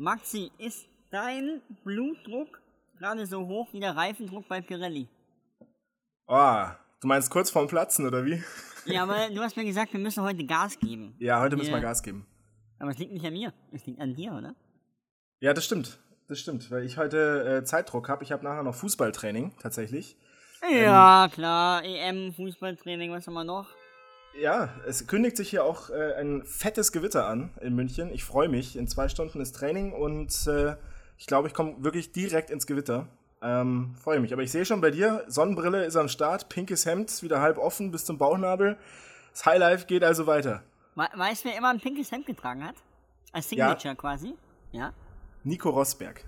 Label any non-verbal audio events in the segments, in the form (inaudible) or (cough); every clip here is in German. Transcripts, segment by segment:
Maxi, ist dein Blutdruck gerade so hoch wie der Reifendruck bei Pirelli? Oh, du meinst kurz vorm Platzen, oder wie? Ja, aber du hast mir gesagt, wir müssen heute Gas geben. Ja, heute müssen wir. Gas geben. Aber es liegt nicht an mir, es liegt an dir, oder? Ja, das stimmt. Das stimmt, weil ich heute äh, Zeitdruck habe. Ich habe nachher noch Fußballtraining, tatsächlich. Ja, klar, EM, Fußballtraining, was haben wir noch? Ja, es kündigt sich hier auch äh, ein fettes Gewitter an in München. Ich freue mich. In zwei Stunden ist Training und äh, ich glaube, ich komme wirklich direkt ins Gewitter. Ähm, freue mich. Aber ich sehe schon bei dir, Sonnenbrille ist am Start, pinkes Hemd, wieder halb offen bis zum Bauchnabel. Das Highlife geht also weiter. We weißt du, wer immer ein pinkes Hemd getragen hat? Als Ja. Signature quasi. Ja. Nico Rosberg.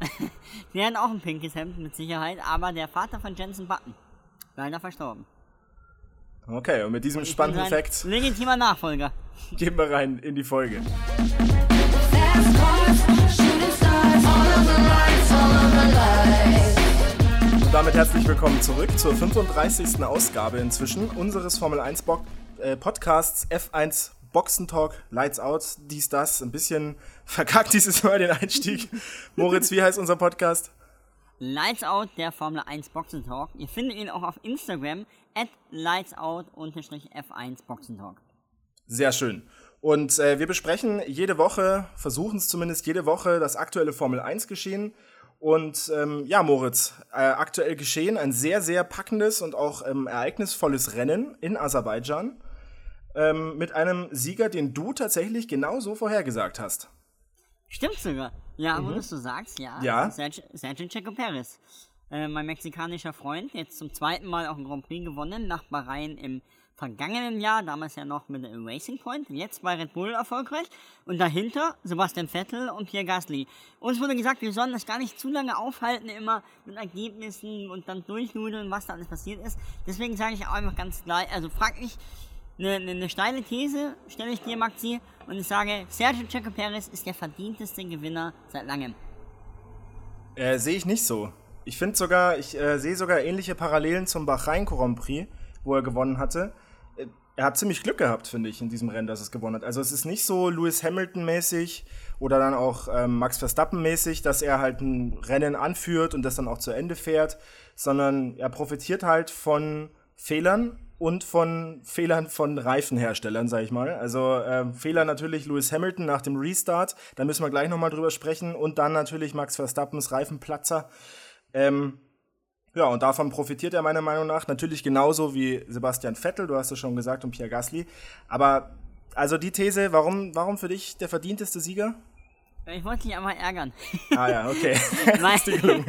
(laughs) Der hat auch ein pinkes Hemd mit Sicherheit, aber der Vater von Jensen Button. Leider verstorben. Okay, und mit diesem Ich spannenden Fact Legitimer Nachfolger. (laughs) gehen wir rein in die Folge. Und damit herzlich willkommen zurück zur 35. Ausgabe inzwischen unseres Formel 1 Bo äh, Podcasts F1 Boxentalk, Lights Out, dies, das. Ein bisschen verkackt dieses Mal den Einstieg. (laughs) Moritz, wie heißt unser Podcast? Lights Out, der Formel 1 Boxentalk. Ihr findet ihn auch auf Instagram at lightsout-f1 Boxentalk. Sehr schön. Und äh, wir besprechen jede Woche, versuchen es zumindest jede Woche, das aktuelle Formel 1 Geschehen. Und ähm, ja, Moritz, äh, aktuell geschehen ein sehr, sehr packendes und auch ähm, ereignisvolles Rennen in Aserbaidschan ähm, mit einem Sieger, den du tatsächlich genauso vorhergesagt hast. Stimmt sogar. Ja, wo du es so sagst, ja. Mhm. Ja. Sergio, Sergio Checo Perez. Äh, mein mexikanischer Freund, jetzt zum zweiten Mal auch ein Grand Prix gewonnen, nach Bahrain im vergangenen Jahr, damals ja noch mit Racing Point, jetzt bei Red Bull erfolgreich. Und dahinter Sebastian Vettel und Pierre Gasly. Uns wurde gesagt, wir sollen das gar nicht zu lange aufhalten, immer mit Ergebnissen und dann durchnudeln, was da alles passiert ist. Deswegen sage ich auch einfach ganz gleich, also frag mich, eine, eine, eine steile These stelle ich dir, Maxi, und ich sage, Sergio Checo Perez ist der verdienteste Gewinner seit langem. Äh, sehe ich nicht so. Ich finde sogar, ich äh, sehe sogar ähnliche Parallelen zum Bahrain Grand Prix, wo er gewonnen hatte. Äh, er hat ziemlich Glück gehabt, finde ich, in diesem Rennen, dass es gewonnen hat. Also es ist nicht so Lewis Hamilton-mäßig oder dann auch ähm, Max Verstappen-mäßig, dass er halt ein Rennen anführt und das dann auch zu Ende fährt, sondern er profitiert halt von Fehlern und von Fehlern von Reifenherstellern, sag ich mal. Also ähm, Fehler natürlich Lewis Hamilton nach dem Restart, da müssen wir gleich nochmal drüber sprechen. Und dann natürlich Max Verstappens Reifenplatzer. Ähm, ja, und davon profitiert er meiner Meinung nach. Natürlich genauso wie Sebastian Vettel, du hast es schon gesagt, und Pierre Gasly. Aber also die These, warum, warum für dich der verdienteste Sieger? Ich wollte dich einmal ärgern. Ah ja, okay. (laughs) (laughs) Gelungen.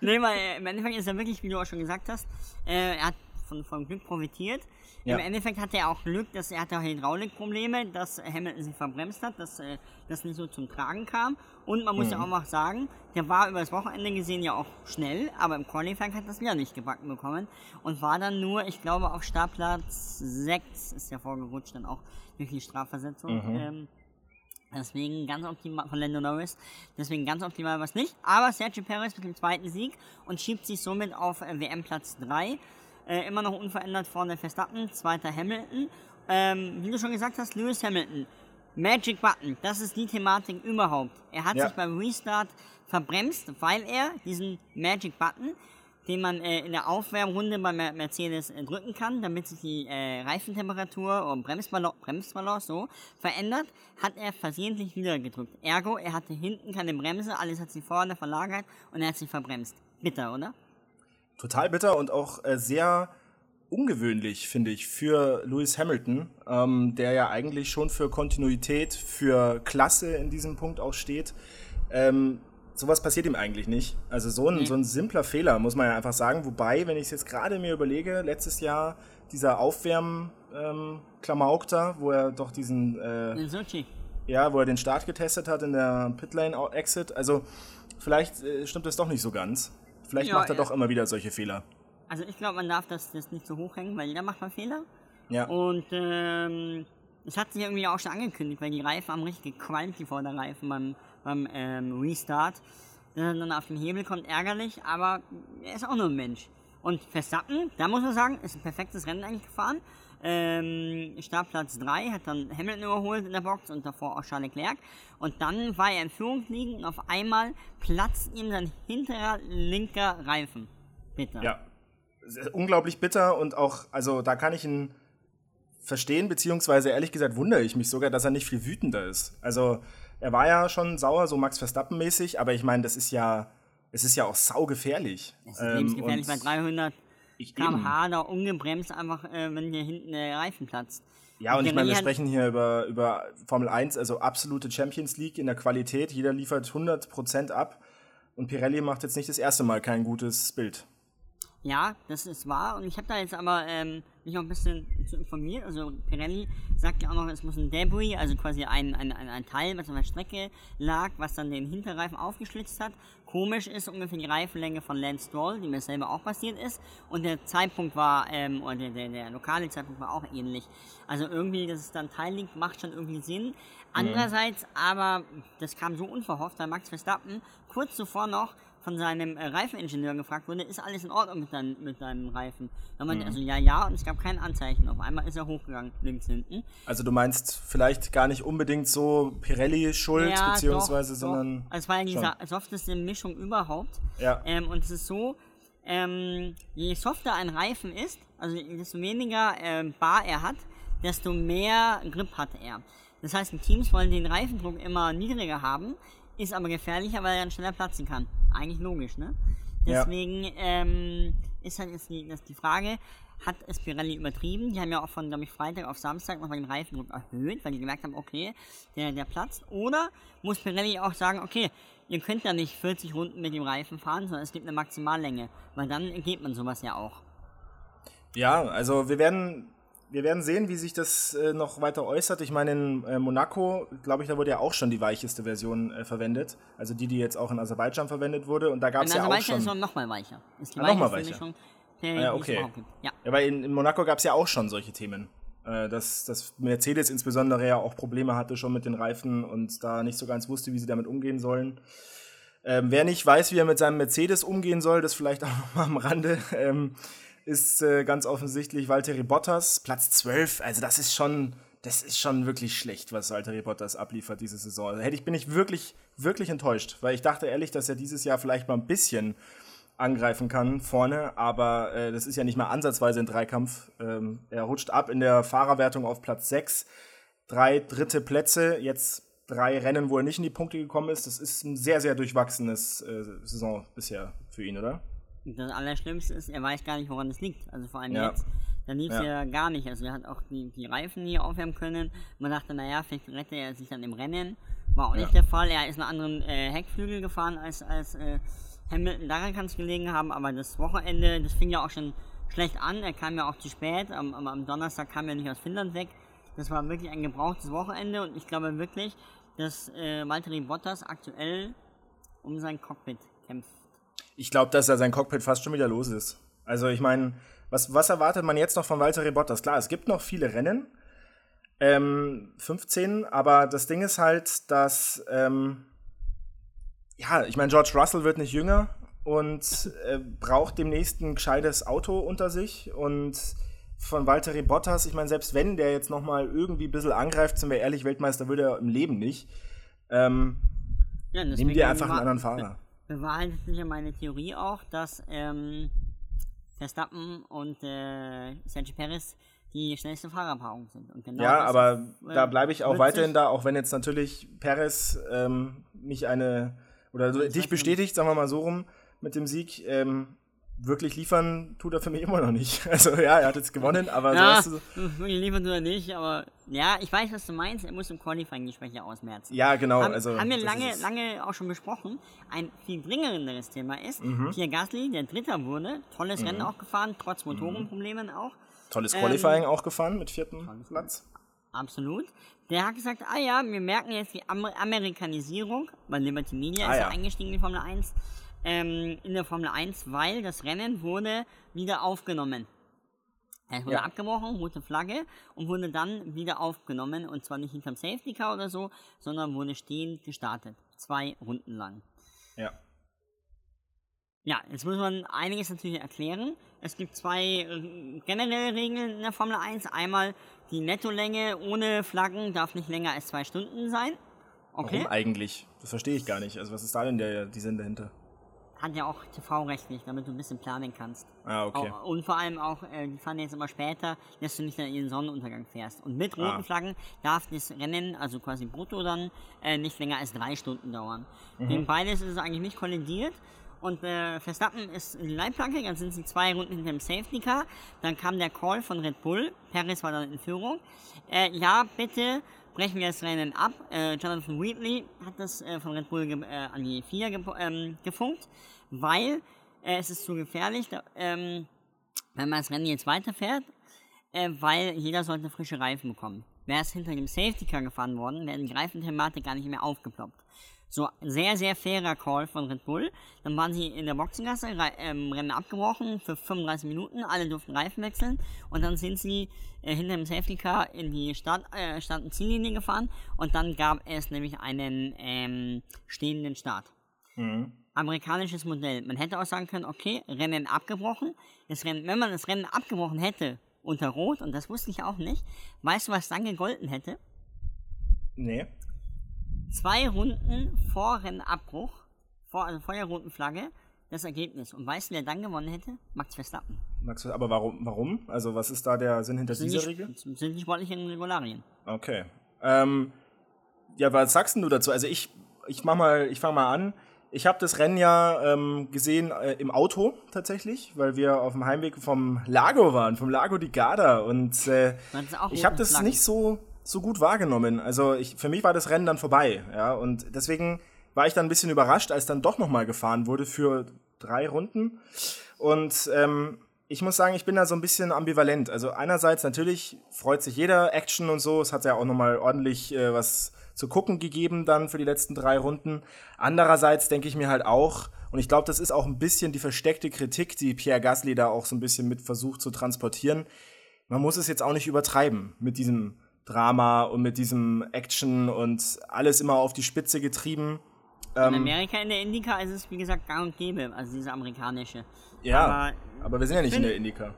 nee, weil äh, im Endeffekt ist er wirklich, wie du auch schon gesagt hast, äh, er hat von, von Glück profitiert. Ja. Im Endeffekt hatte er auch Glück, dass er hatte auch Hydraulikprobleme, dass Hamilton sich verbremst hat, dass äh, das nicht so zum Tragen kam. Und man muss Mhm. ja auch mal sagen, der war über das Wochenende gesehen ja auch schnell, aber im Qualifying hat das wieder nicht gebacken bekommen und war dann nur, ich glaube, auf Startplatz 6 ist er vorgerutscht, dann auch durch die Strafversetzung. Mhm. Ähm, Deswegen ganz optimal von Lando Norris. Deswegen ganz optimal was nicht. Aber Sergio Perez mit dem zweiten Sieg und schiebt sich somit auf äh, WM-Platz 3. Äh, immer noch unverändert vorne Verstappen, zweiter Hamilton. Ähm, wie du schon gesagt hast, Lewis Hamilton. Magic Button, das ist die Thematik überhaupt. Er hat Ja. sich beim Restart verbremst, weil er diesen Magic Button, den man äh, in der Aufwärmrunde bei Mer Mercedes äh, drücken kann, damit sich die äh, Reifentemperatur und Bremsbalance, Bremsbalance so verändert, hat er versehentlich wieder gedrückt. Ergo, er hatte hinten keine Bremse, alles hat sich vorne verlagert und er hat sich verbremst. Bitter, oder? Total bitter und auch äh, sehr ungewöhnlich, finde ich, für Lewis Hamilton, ähm, der ja eigentlich schon für Kontinuität, für Klasse in diesem Punkt auch steht. Ähm, sowas passiert ihm eigentlich nicht. Also so ein, so ein simpler Fehler, muss man ja einfach sagen. Wobei, wenn ich es jetzt gerade mir überlege, letztes Jahr dieser Aufwärm ähm, da, wo er doch diesen äh, ja, wo er den Start getestet hat in der Pitlane Exit. Also vielleicht äh, stimmt das doch nicht so ganz. Vielleicht Ja, macht er ja. doch immer wieder solche Fehler. Also ich glaube, man darf das, das nicht so hochhängen, weil jeder macht mal Fehler. Ja. Und ähm, es hat sich irgendwie auch schon angekündigt, weil die Reifen haben richtig gequalmt, die Vorderreifen beim, beim ähm, Restart. Dass dann auf den Hebel kommt, ärgerlich, aber er ist auch nur ein Mensch. Und Verstappen, da muss man sagen, ist ein perfektes Rennen eigentlich gefahren. Ähm, Startplatz 3, hat dann Hamilton überholt in der Box und davor auch Charles Leclerc. Und dann war er in Führung liegen und auf einmal platzt ihm sein hinterer linker Reifen. Bitte. Ja. Unglaublich bitter und auch, also da kann ich ihn verstehen, beziehungsweise ehrlich gesagt wundere ich mich sogar, dass er nicht viel wütender ist. Also er war ja schon sauer, so Max Verstappen-mäßig, aber ich meine, das ist ja, es ist ja auch saugefährlich. Das ist lebensgefährlich bei und 300 ich km/h da ungebremst einfach, äh, wenn hier hinten der Reifen platzt. Ja, und ich meine, wir sprechen hier über, über Formel 1, also absolute Champions League in der Qualität. Jeder liefert 100% ab. Und Pirelli macht jetzt nicht das erste Mal kein gutes Bild. Ja, das ist wahr. Und ich habe da jetzt aber ähm, mich auch ein bisschen zu informiert. Also Pirelli sagt ja auch noch, es muss ein Debris, also quasi ein, ein, ein, Teil, was auf der Strecke lag, was dann den Hinterreifen aufgeschlitzt hat. Komisch ist ungefähr die Reifenlänge von Lance Stroll, die mir selber auch passiert ist. Und der Zeitpunkt war, ähm, oder der, der, der lokale Zeitpunkt war auch ähnlich. Also irgendwie, dass es dann Teil liegt, macht schon irgendwie Sinn. Andererseits aber, das kam so unverhofft, weil Max Verstappen kurz zuvor noch von seinem äh, Reifeningenieur gefragt wurde, ist alles in Ordnung mit, dein, mit deinem Reifen? Da meinte er also ja, ja, und es gab kein Anzeichen. Auf einmal ist er hochgegangen, links hinten. Also du meinst vielleicht gar nicht unbedingt so Pirelli schuld, Ja, beziehungsweise, doch, sondern. Doch. Also es war ja die schon. sa- softeste Mischung überhaupt. Ja. Ähm, und es ist so, ähm, je softer ein Reifen ist, also desto weniger ähm, Bar er hat, desto mehr Grip hat er. Das heißt, die Teams wollen den Reifendruck immer niedriger haben, ist aber gefährlicher, weil er dann schneller platzen kann. Eigentlich logisch, ne? Ja. Deswegen ähm, ist halt jetzt die, die Frage, hat es Pirelli übertrieben? Die haben ja auch von, glaube ich, Freitag auf Samstag nochmal den Reifendruck erhöht, weil die gemerkt haben, okay, der, der platzt. Oder muss Pirelli auch sagen, okay, ihr könnt ja nicht 40 Runden mit dem Reifen fahren, sondern es gibt eine Maximallänge, weil dann geht man sowas ja auch. Ja, also wir werden, wir werden sehen, wie sich das äh, noch weiter äußert. Ich meine, in äh, Monaco, glaube ich, da wurde ja auch schon die weicheste Version äh, verwendet. Also die, die jetzt auch in Aserbaidschan verwendet wurde. Und da gab es ja auch schon. ist noch nochmal weicher. Ist die Ah, noch mal weicheste weicher. Mischung, der, Ah ja, okay. Ja. Ja, weil in, in Monaco gab es ja auch schon solche Themen. Äh, dass, dass Mercedes insbesondere ja auch Probleme hatte schon mit den Reifen und da nicht so ganz wusste, wie sie damit umgehen sollen. Ähm, wer nicht weiß, wie er mit seinem Mercedes umgehen soll, das vielleicht auch noch mal am Rande, ähm, ist äh, ganz offensichtlich Valtteri Bottas, Platz 12. Also das ist schon, das ist schon wirklich schlecht, was Valtteri Bottas abliefert diese Saison. Da hätte ich, bin ich wirklich, wirklich enttäuscht, weil ich dachte ehrlich, dass er dieses Jahr vielleicht mal ein bisschen angreifen kann vorne, aber äh, das ist ja nicht mal ansatzweise ein Dreikampf. Ähm, er rutscht ab in der Fahrerwertung auf Platz 6. Drei dritte Plätze, jetzt drei Rennen, wo er nicht in die Punkte gekommen ist. Das ist ein sehr, sehr durchwachsenes äh, Saison bisher für ihn, oder? Und Das Allerschlimmste ist, er weiß gar nicht, woran es liegt. Also vor allem Ja. jetzt, da lief es Ja. ja. gar nicht. Also er hat auch die, die Reifen nie aufwärmen können. Man dachte, naja, vielleicht rettet er sich dann im Rennen. War auch nicht Ja. der Fall. Er ist einen anderen äh, Heckflügel gefahren als, als äh, Hamilton. Daran kann es gelegen haben. Aber das Wochenende, das fing ja auch schon schlecht an. Er kam ja auch zu spät. Am, am, am Donnerstag kam er nicht aus Finnland weg. Das war wirklich ein gebrauchtes Wochenende. Und ich glaube wirklich, dass äh, Valtteri Bottas aktuell um sein Cockpit kämpft. Ich glaube, dass er sein Cockpit fast schon wieder los ist. Also ich meine, was, was erwartet man jetzt noch von Valtteri Bottas? Klar, es gibt noch viele Rennen. Ähm, 15, aber das Ding ist halt, dass, ähm, ja, ich meine, George Russell wird nicht jünger und äh, braucht demnächst ein gescheites Auto unter sich und von Valtteri Bottas, ich meine, selbst wenn der jetzt noch mal irgendwie ein bisschen angreift, sind wir ehrlich, Weltmeister wird er im Leben nicht. Ähm, Ja, Nimm dir einfach einen anderen Fahrer. Be- Bewahrheitet sich ja meine Theorie auch, dass ähm, Verstappen und äh, Sergio Perez die schnellste Fahrerpaarung sind. Genau Ja, aber äh, da bleibe ich auch weiterhin da, auch wenn jetzt natürlich Perez ähm, nicht eine, oder dich bestätigt, sagen wir mal so rum, mit dem Sieg. Ähm, wirklich liefern tut er für mich immer noch nicht. (laughs) Also ja, er hat jetzt gewonnen, aber Ja, so hast du, (laughs) wirklich liefert oder nicht, aber ja, ich weiß, was du meinst. Er muss im Qualifying die Schwäche ausmerzen. ja genau. haben, also, haben wir lange, lange auch schon besprochen. Ein viel dringenderes Thema ist, Mhm. Pierre Gasly, der Dritter wurde, tolles Rennen auch gefahren, trotz Motorenproblemen auch. Tolles ähm, Qualifying auch gefahren mit vierten Platz. Absolut. Der hat gesagt, ah ja, wir merken jetzt die Amer Amerikanisierung, weil Liberty Media Ah ist ja. ja. eingestiegen in die Formel 1, ähm, in der Formel 1, weil das Rennen wurde wieder aufgenommen. Es wurde Ja. abgebrochen, rote Flagge und wurde dann wieder aufgenommen und zwar nicht hinterm Safety Car oder so, sondern wurde stehend gestartet. Zwei Runden lang. Ja. Ja, jetzt muss man einiges natürlich erklären. Es gibt zwei äh, generelle Regeln in der Formel 1. Einmal die Nettolänge ohne Flaggen darf nicht länger als zwei Stunden sein. Okay. Warum eigentlich? Das verstehe ich gar nicht. Also was ist da denn der, die Sinn dahinter? Hat ja auch TV-rechtlich, damit du ein bisschen planen kannst. Ah, okay. Auch, und vor allem auch, äh, die fahren jetzt immer später, dass du nicht in den Sonnenuntergang fährst. Und mit roten Ah. Flaggen darf das Rennen, also quasi brutto dann, äh, nicht länger als drei Stunden dauern. Mhm. Gegen beides ist es eigentlich nicht kollidiert. Und äh, Verstappen ist in die Leitplanke, dann sind sie zwei Runden hinter dem Safety Car. Dann kam der Call von Red Bull. Perez war dann in Führung. Äh, ja, bitte brechen wir das Rennen ab. Äh, Jonathan Wheatley hat das äh, von Red Bull äh, an die FIA ge ähm, gefunkt, weil äh, es ist zu gefährlich, da, ähm, wenn man das Rennen jetzt weiterfährt, äh, weil jeder sollte frische Reifen bekommen. Wäre es hinter dem Safety Car gefahren worden, wäre die Reifenthematik gar nicht mehr aufgeploppt. So, sehr, sehr fairer Call von Red Bull. Dann waren sie in der Boxengasse, ähm, Rennen abgebrochen für 35 Minuten, alle durften Reifen wechseln und dann sind sie äh, hinter dem Safety Car in die Start, äh, Start- und Ziellinie gefahren und dann gab es nämlich einen ähm, stehenden Start amerikanisches Modell. Man hätte auch sagen können, okay, Rennen abgebrochen. Das Rennen, wenn man das Rennen abgebrochen hätte unter Rot, und das wusste ich auch nicht, weißt du, was dann gegolten hätte? Nee. Zwei Runden vor Rennabbruch, vor, also vor der roten Flagge, das Ergebnis. Und weißt du, wer dann gewonnen hätte? Max Verstappen. Max, aber warum, warum? Also was ist da der Sinn hinter dieser die, Regel? sind die sportlichen Regularien. Okay. Ähm, ja, was sagst du dazu? Also ich, ich mach mal, ich fange mal an. Ich habe das Rennen ja ähm, gesehen äh, im Auto tatsächlich, weil wir auf dem Heimweg vom Lago waren, vom Lago di Garda. Und äh, ich habe das Flaggen. nicht so, so gut wahrgenommen. Also ich, für mich war das Rennen dann vorbei. Ja, und deswegen war ich dann ein bisschen überrascht, als dann doch nochmal gefahren wurde für drei Runden. Und ähm, ich muss sagen, ich bin da so ein bisschen ambivalent. Also einerseits natürlich freut sich jeder Action und so. Es hat ja auch nochmal ordentlich äh, was zu gucken gegeben dann für die letzten drei Runden. Andererseits denke ich mir halt auch, und ich glaube, das ist auch ein bisschen die versteckte Kritik, die Pierre Gasly da auch so ein bisschen mit versucht zu transportieren. Man muss es jetzt auch nicht übertreiben mit diesem Drama und mit diesem Action und alles immer auf die Spitze getrieben. In Ähm, Amerika in der Indica ist es, wie gesagt, gang und gäbe, also diese amerikanische. ja, Aber aber, wir sind ja nicht in finde- der Indica.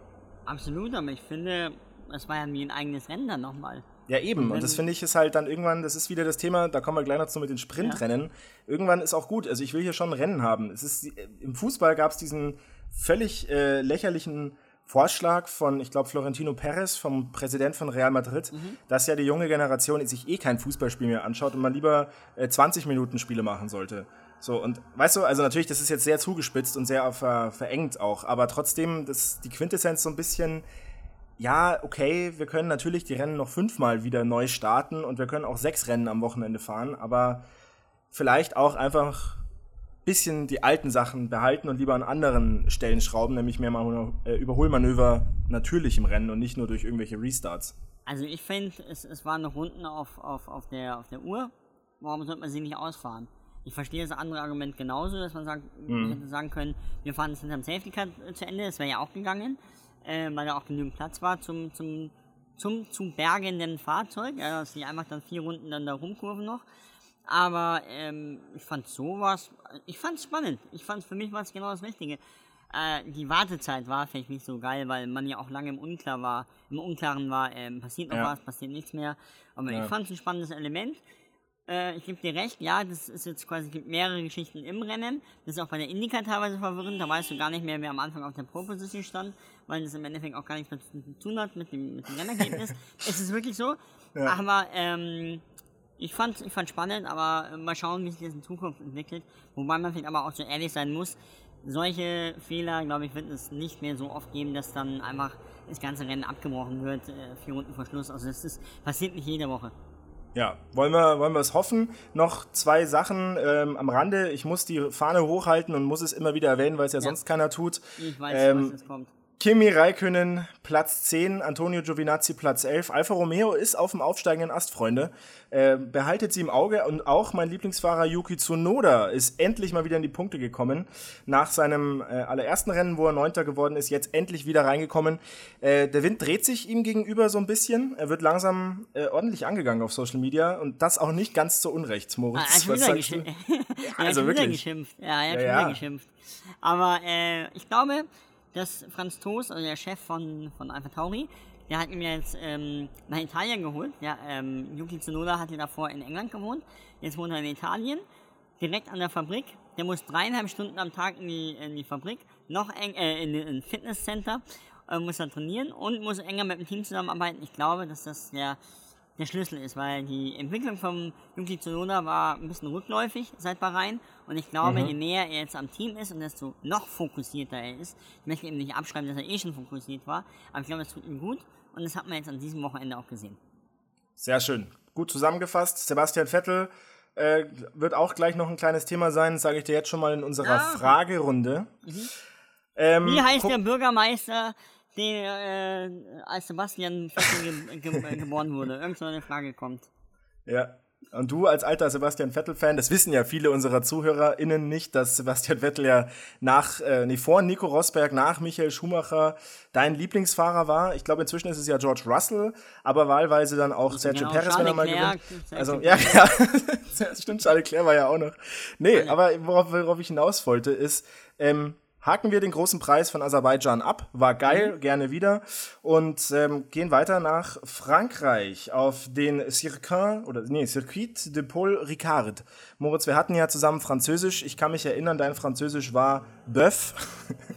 absolut, aber ich finde, es war ja wie ein eigenes Rennen dann nochmal. Ja, eben. Und das finde ich ist halt dann irgendwann, das ist wieder das Thema, da kommen wir gleich noch zu mit den Sprintrennen. Irgendwann ist auch gut. Also ich will hier schon ein Rennen haben. Es ist, Im Fußball gab es diesen völlig äh, lächerlichen Vorschlag von, ich glaube, Florentino Perez, vom Präsident von Real Madrid, dass ja die junge Generation sich eh kein Fußballspiel mehr anschaut und man lieber äh, 20 Minuten Spiele machen sollte. So, und weißt du, also natürlich, das ist jetzt sehr zugespitzt und sehr ver verengt auch, aber trotzdem, das, die Quintessenz so ein bisschen, ja, okay, wir können natürlich die Rennen noch fünfmal wieder neu starten und wir können auch sechs Rennen am Wochenende fahren, aber vielleicht auch einfach ein bisschen die alten Sachen behalten und lieber an anderen Stellen schrauben, nämlich mehr mal äh, Überholmanöver natürlich im Rennen und nicht nur durch irgendwelche Restarts. Also ich finde, es, es waren noch Runden auf, auf, auf, der, auf der Uhr. Warum sollte man sie nicht ausfahren? Ich verstehe das andere Argument genauso, dass man sagt, man hätte sagen können, wir fahren es hinterm Safety Car äh, zu Ende, das wäre ja auch gegangen, äh, weil da auch genügend Platz war zum, zum, zum zu bergenden Fahrzeug, ja, dass die einfach dann vier Runden dann da rumkurven noch. Aber ähm, ich fand sowas, ich fand es spannend. Ich fand für mich war es genau das Richtige. Äh, die Wartezeit war vielleicht nicht so geil, weil man ja auch lange im Unklar war, im Unklaren war, ähm, passiert noch Ja. was, passiert nichts mehr. Aber Ja. ich fand es ein spannendes Element. Äh, ich gebe dir recht, ja, das ist jetzt quasi, es gibt mehrere Geschichten im Rennen. Das ist auch bei der Indica teilweise verwirrend. Da weißt du gar nicht mehr, wer am Anfang auf der Pro-Position stand, weil das im Endeffekt auch gar nichts mehr zu tun hat mit dem, mit dem Rennergebnis. (laughs) es ist wirklich so. Aber ähm, ich fand ich fand spannend, aber äh, mal schauen, wie sich das in Zukunft entwickelt. Wobei man vielleicht aber auch so ehrlich sein muss. Solche Fehler, glaube ich, wird es nicht mehr so oft geben, dass dann einfach das ganze Rennen abgebrochen wird, äh, vier Runden vor Schluss. Also das ist, passiert nicht jede Woche. Ja, wollen wir, wollen wir es hoffen. Noch zwei Sachen ähm, am Rande. Ich muss die Fahne hochhalten und muss es immer wieder erwähnen, weil es ja, Ja. sonst keiner tut. Ich weiß, Ähm, was jetzt kommt. Kimi Räikkönen Platz 10, Antonio Giovinazzi Platz 11. Alfa Romeo ist auf dem aufsteigenden Ast, Freunde. Äh, behaltet sie im Auge und auch mein Lieblingsfahrer Yuki Tsunoda ist endlich mal wieder in die Punkte gekommen. Nach seinem äh, allerersten Rennen, wo er Neunter geworden ist, jetzt endlich wieder reingekommen. Äh, der Wind dreht sich ihm gegenüber so ein bisschen. Er wird langsam äh, ordentlich angegangen auf Social Media und das auch nicht ganz zu Unrecht, Moritz. Ah, er schon Was wieder sagst du? geschimpft. (laughs) er hat also schon wieder wirklich. geschimpft. Ja, er hat Ja, schon ja. wieder geschimpft. Aber äh, ich glaube, dass Franz Toast, also der Chef von, von Alpha Tauri, der hat ihn jetzt ähm, nach Italien geholt. Ja, ähm, Yuki Tsunoda hatte davor in England gewohnt. Jetzt wohnt er in Italien, direkt an der Fabrik. Der muss dreieinhalb Stunden am Tag in die, in die Fabrik, noch eng, äh, in ein Fitnesscenter, äh, muss er trainieren und muss enger mit dem Team zusammenarbeiten. Ich glaube, dass das der, der Schlüssel ist, weil die Entwicklung von Yuki Tsunoda war ein bisschen rückläufig seit Bahrain und ich glaube, je näher er jetzt am Team ist und desto noch fokussierter er ist, ich möchte ihm nicht abschreiben, dass er eh schon fokussiert war, aber ich glaube, das tut ihm gut und das hat man jetzt an diesem Wochenende auch gesehen. Sehr schön. Gut zusammengefasst. Sebastian Vettel äh, wird auch gleich noch ein kleines Thema sein, sage ich dir jetzt schon mal in unserer Ja. Fragerunde. Ähm, Wie heißt der Bürgermeister, der äh, als Sebastian Vettel ge ge äh, geboren wurde? Irgend so eine Frage kommt. Ja. Und du als alter Sebastian Vettel-Fan, das wissen ja viele unserer ZuhörerInnen nicht, dass Sebastian Vettel ja nach, äh, nee, vor Nico Rosberg, nach Michael Schumacher dein Lieblingsfahrer war. Ich glaube, inzwischen ist es ja George Russell, aber wahlweise dann auch Sergio genau, Perez, wenn er mal gewinnt. Also, ja, (laughs) ja, stimmt, Charles Leclerc war ja auch noch. Nee, aber worauf, worauf ich hinaus wollte, ist, ähm, haken wir den großen Preis von Aserbaidschan ab. War geil, gerne wieder. Und ähm, gehen weiter nach Frankreich auf den Circuit, oder nee, Circuit de Paul Ricard. Moritz, wir hatten ja zusammen Französisch. Ich kann mich erinnern, dein Französisch war Bœuf.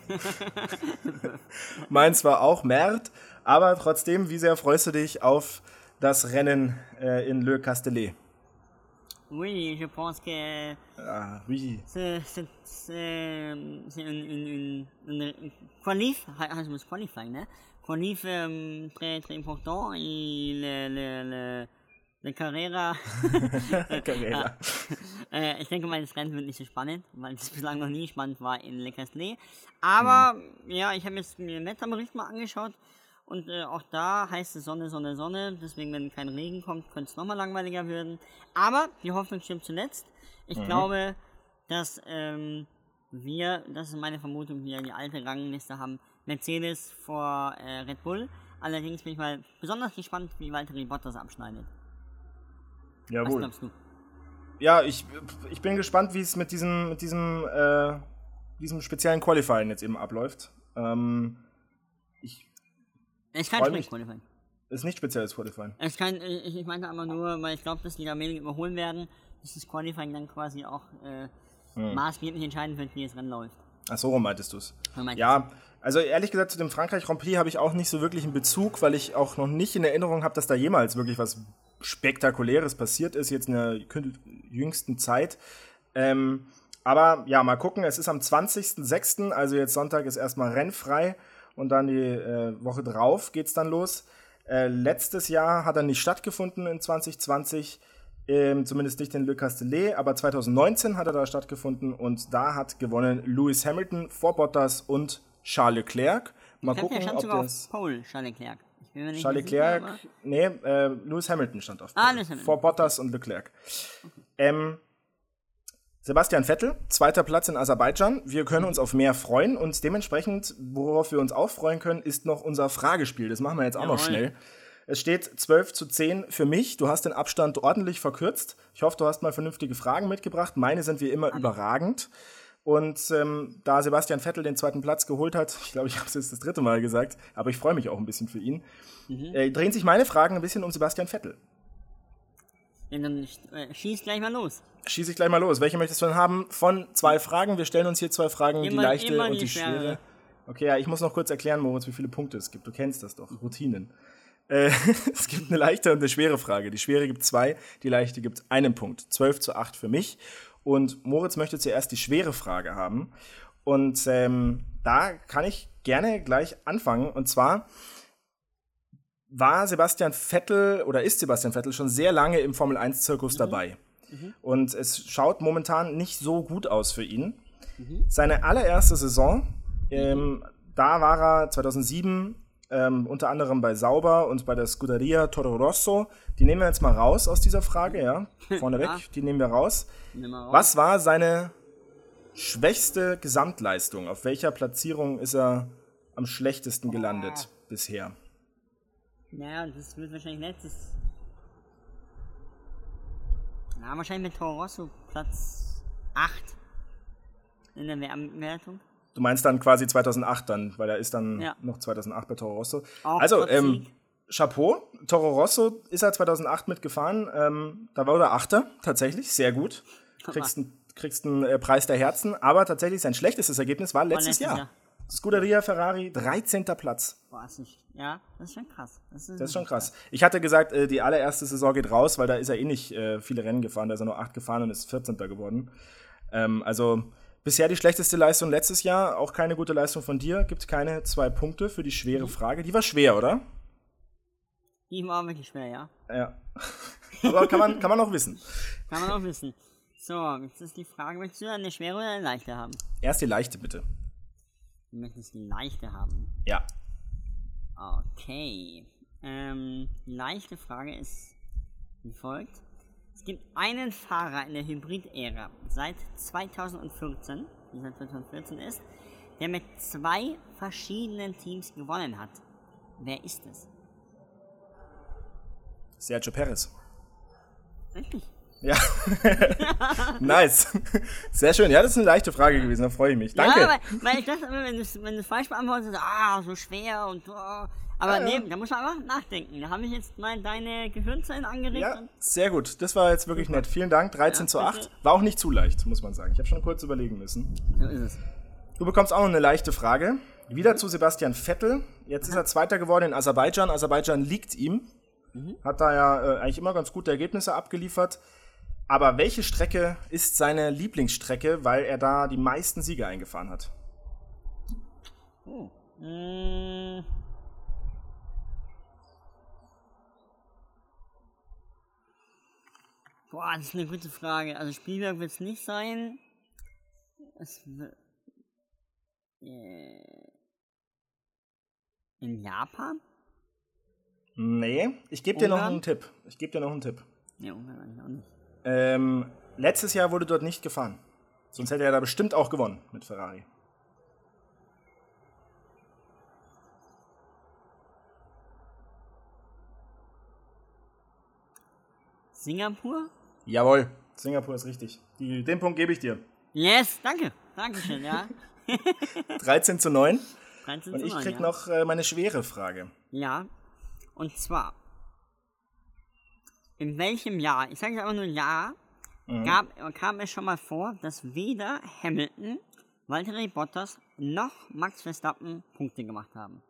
(laughs) Meins war auch Merde. Aber trotzdem, wie sehr freust du dich auf das Rennen äh, in Le Castellet? Oui, je pense que Ah, oui. c'est c'est- c'est une, qualif, ah, je me suis qualifié, ne? Qualif euh, très très important et le, le, le, le Carrera. Carrera. äh, ich denke mal, das Rennen wird nicht so spannend, weil es bislang noch nie spannend war in Le Castellet. Aber ja, ich habe jetzt mir den Wetterbericht mal angeschaut und äh, auch da heißt es Sonne, Sonne, Sonne. Deswegen, wenn kein Regen kommt, könnte es nochmal langweiliger werden. Aber die Hoffnung stimmt zuletzt. Ich glaube, dass ähm, wir, das ist meine Vermutung, wir die alte Rangliste haben, Mercedes vor äh, Red Bull. Allerdings bin ich mal besonders gespannt, wie Valtteri Bottas abschneidet. Was Jawohl. glaubst du? Ja, ich, ich bin gespannt, wie es mit diesem, mit diesem, äh, diesem speziellen Qualifying jetzt eben abläuft. Ähm, Ich kann mich. qualifieren. ist nicht spezielles Qualifying. Ich, kann, ich, ich meinte aber nur, weil ich glaube, dass die da wenig überholen werden, dass das Qualifying dann quasi auch äh, Hm. maßgeblich entscheiden wird, wie das Rennen läuft. Ach so rum meintest du es. Ja, also ehrlich gesagt, zu dem Frankreich Grand Prix habe ich auch nicht so wirklich einen Bezug, weil ich auch noch nicht in Erinnerung habe, dass da jemals wirklich was Spektakuläres passiert ist, jetzt in der jüngsten Zeit. Ähm, aber ja, mal gucken, es ist am 20.06., also jetzt Sonntag ist erstmal rennfrei und dann die äh, Woche drauf geht's dann los. Äh, letztes Jahr hat er nicht stattgefunden in 2020, ähm, zumindest nicht in Le Castellet, aber 2019 hat er da stattgefunden und da hat gewonnen Lewis Hamilton vor Bottas und Charles Leclerc. Mal Ich gucken, stand ob das auf Pole, Charles Leclerc. Charles sicher, Leclerc, nee, äh, Lewis Hamilton stand auf. Ah. Lewis Hamilton. Vor Bottas und Leclerc. Ähm, Sebastian Vettel, zweiter Platz in Aserbaidschan. Wir können uns auf mehr freuen und dementsprechend, worauf wir uns auch freuen können, ist noch unser Fragespiel. Das machen wir jetzt auch noch Jawohl. schnell. Es steht 12 zu 10 für mich. Du hast den Abstand ordentlich verkürzt. Ich hoffe, du hast mal vernünftige Fragen mitgebracht. Meine sind wie immer überragend. Und ähm, da Sebastian Vettel den zweiten Platz geholt hat, ich glaube, ich (laughs) habe es jetzt das dritte Mal gesagt, aber ich freue mich auch ein bisschen für ihn, äh, drehen sich meine Fragen ein bisschen um Sebastian Vettel. Ja, dann äh, schieß gleich mal los. Schieße ich gleich mal los. Welche möchtest du denn haben? Von zwei Fragen. Wir stellen uns hier zwei Fragen, die Immer- leichte immer und die die schwere. schwere. Okay, ja, ich muss noch kurz erklären, Moritz, wie viele Punkte es gibt. Du kennst das doch. Routinen. Äh, (laughs) es gibt eine leichte und eine schwere Frage. Die schwere gibt zwei, die leichte gibt einen Punkt. 12 zu 8 für mich. Und Moritz möchte zuerst die schwere Frage haben. Und ähm, da kann ich gerne gleich anfangen. Und zwar war Sebastian Vettel oder ist Sebastian Vettel schon sehr lange im Formel 1-Zirkus dabei. Und es schaut momentan nicht so gut aus für ihn. Seine allererste Saison, ähm, da war er 2007 ähm, unter anderem bei Sauber und bei der Scuderia Toro Rosso. Die nehmen wir jetzt mal raus aus dieser Frage, ja. (laughs) Vorneweg, Ja. die nehmen wir raus. Mal raus. Was war seine schwächste Gesamtleistung? Auf welcher Platzierung ist er am schlechtesten gelandet bisher? Naja, das wird wahrscheinlich letztes. Na, wahrscheinlich mit Toro Rosso Platz 8 in der Wer- Wertung. Du meinst dann quasi 2008 dann, weil er ist dann Ja. noch 2008 bei Toro Rosso. Auch also, ähm. Chapeau. Toro Rosso ist er 2008 mitgefahren. Ähm, da war er Achter, tatsächlich, sehr gut. (laughs) Kriegst einen kriegst einen, äh, Preis der Herzen, aber tatsächlich sein schlechtestes Ergebnis war letztes, letztes Jahr. Jahr. Scuderia Ferrari, 13. Platz. Boah, ist nicht. Ja, das ist schon krass. Das ist, Das ist schon krass. Ich hatte gesagt, äh, die allererste Saison geht raus, weil da ist er eh nicht äh, viele Rennen gefahren. Da ist er nur acht gefahren und ist 14. geworden. Ähm, also bisher die schlechteste Leistung letztes Jahr. Auch keine gute Leistung von dir. Gibt keine zwei Punkte für die schwere Frage. Die war schwer, oder? Die war wirklich schwer, ja. Ja. (laughs) Aber kann man, kann man auch wissen. Kann man auch wissen. So, jetzt ist die Frage, möchtest du eine schwere oder eine leichte haben? Erst die leichte, bitte. Du möchtest die leichte haben. Ja. Okay. Ähm, die leichte Frage ist wie folgt. Es gibt einen Fahrer in der Hybrid-Ära seit 2014, die seit 2014 ist, der mit zwei verschiedenen Teams gewonnen hat. Wer ist es? Sergio Perez. Richtig. Ja. (laughs) nice. Sehr schön. Ja, das ist eine leichte Frage gewesen. Da freue ich mich. Danke. Ja, weil, weil ich dachte immer, wenn du es wenn du's falsch beantwortest, ah, so schwer und so. Aber nee, da muss man einfach nachdenken. Da habe ich jetzt mal deine Gehirnzellen angeregt Ja, sehr gut. Das war jetzt wirklich nett. Vielen Dank. 13 Ja, zu bitte. 8. War auch nicht zu leicht, muss man sagen. Ich habe schon kurz überlegen müssen. so ist es. Du bekommst auch noch eine leichte Frage. Wieder zu Sebastian Vettel. Jetzt ist er Zweiter geworden in Aserbaidschan. Aserbaidschan liegt ihm. Hat da ja äh, eigentlich immer ganz gute Ergebnisse abgeliefert. Aber welche Strecke ist seine Lieblingsstrecke, weil er da die meisten Siege eingefahren hat? Oh. Mm. Boah, das ist eine gute Frage. Also Spielberg wird es nicht sein. Es wird. Äh, in Japan? Nee, ich gebe dir noch einen Tipp. Ich gebe dir noch einen Tipp. Ne, Ungarn auch nicht. Ähm, letztes Jahr wurde dort nicht gefahren. Sonst hätte er da bestimmt auch gewonnen mit Ferrari. Singapur? Jawohl, Singapur ist richtig. Die, den Punkt gebe ich dir. Yes, danke. Dankeschön, ja. (laughs) 13 zu 9. 13 Und zu ich 9, krieg ja. noch äh, meine schwere Frage. Ja. Und zwar, in welchem Jahr, ich sage einfach nur Jahr, gab, kam es schon mal vor, dass weder Hamilton, Valtteri Bottas noch Max Verstappen Punkte gemacht haben.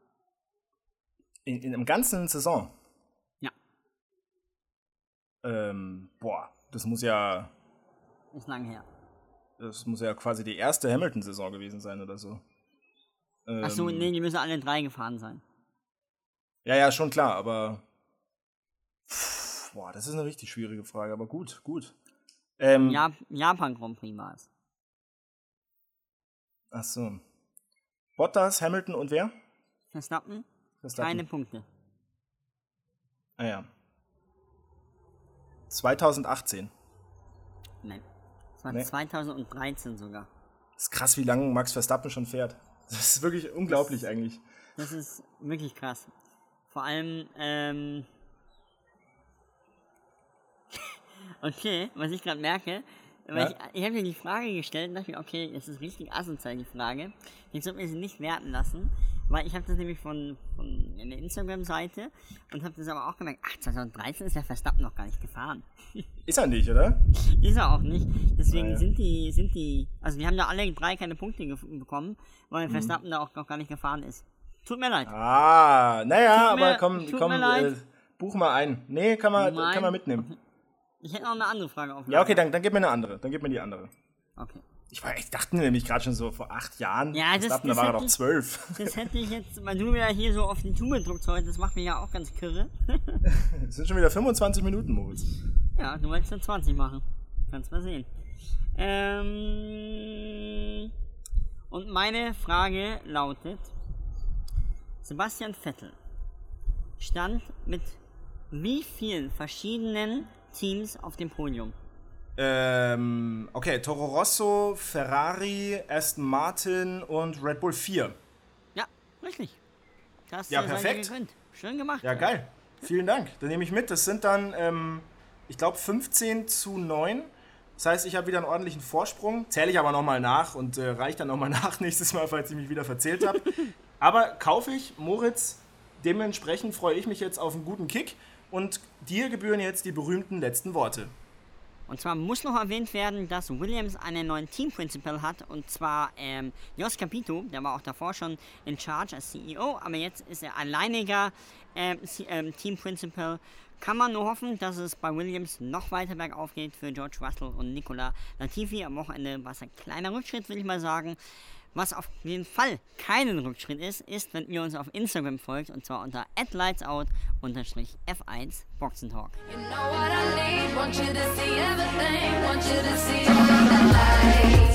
In, in der ganzen Saison. Ja, Ähm, boah, das muss ja, ist lang her. das muss ja quasi die erste Hamilton-Saison gewesen sein oder so. Ähm, Achso, nee, die müssen alle drei gefahren sein. Ja, ja, schon klar, aber. Pff, Boah, das ist eine richtig schwierige Frage, aber gut, gut. Ähm, Ja, Japan Grand Prix war es. Ach so. Bottas, Hamilton und wer? Verstappen, Verstappen. keine Punkte. Ah ja. 2018. Nein. Es war Nee. 2013 sogar. ist krass, wie lange Max Verstappen schon fährt. Das ist wirklich unglaublich eigentlich. Das ist wirklich krass. Vor allem, ähm. Okay, was ich gerade merke, weil Ja? ich, ich habe mir die Frage gestellt und dachte mir, okay, das ist richtig asozial, die Frage. Ich sollte mir sie nicht werten lassen, weil ich habe das nämlich von, von einer Instagram-Seite und habe das aber auch gemerkt, ach, 2013 ist der Verstappen noch gar nicht gefahren. (laughs) Ist er nicht, oder? Ist er auch nicht. Deswegen Ah, ja. sind die, sind die, also wir haben da alle drei keine Punkte bekommen, Mhm. weil Verstappen da auch noch gar nicht gefahren ist. Tut mir leid. Ah, naja, mir- aber komm, komm, äh, buch mal ein. Nee, kann man, Nein. kann man mitnehmen. Ich hätte noch eine andere Frage auf Ja, okay, dann, dann gib mir eine andere. Dann gib mir die andere. Okay. Ich, war, ich dachte nämlich gerade schon so vor acht Jahren. Ja, das- Verstappen, das da war hätte doch zwölf. Das hätte ich jetzt, weil du ja hier so auf die Tube drückst heute, das macht mich ja auch ganz kirre. (laughs) Es sind schon wieder 25 Minuten, Moritz. ja, du wolltest dann 20 machen. Kannst mal sehen. Ähm, und meine Frage lautet, Sebastian Vettel stand mit wie vielen verschiedenen Teams auf dem Podium? Ähm, okay, Toro Rosso, Ferrari, Aston Martin und Red Bull 4. Ja, richtig. Das Ja, perfekt. Schön gemacht. Ja, geil. Vielen Dank. Dann nehme ich mit. Das sind dann, ähm, ich glaube, 15 zu 9. Das heißt, ich habe wieder einen ordentlichen Vorsprung. Zähle ich aber nochmal nach und äh, reiche dann nochmal (laughs) nach nächstes Mal, falls ich mich wieder verzählt habe. (laughs) aber kaufe ich, Moritz, dementsprechend freue ich mich jetzt auf einen guten Kick. Und dir gebühren jetzt die berühmten letzten Worte. Und zwar muss noch erwähnt werden, dass Williams einen neuen Team Principal hat und zwar ähm, Jos Capito, der war auch davor schon in Charge als CEO, aber jetzt ist er alleiniger ähm, ähm. Kann man nur hoffen, dass es bei Williams noch weiter bergauf geht für George Russell und Nicola Latifi. Am Wochenende war es ein kleiner Rückschritt, will ich mal sagen. Was auf jeden Fall keinen Rückschritt ist, ist, wenn ihr uns auf Instagram folgt und zwar unter lightsout-f1 Boxentalk. You know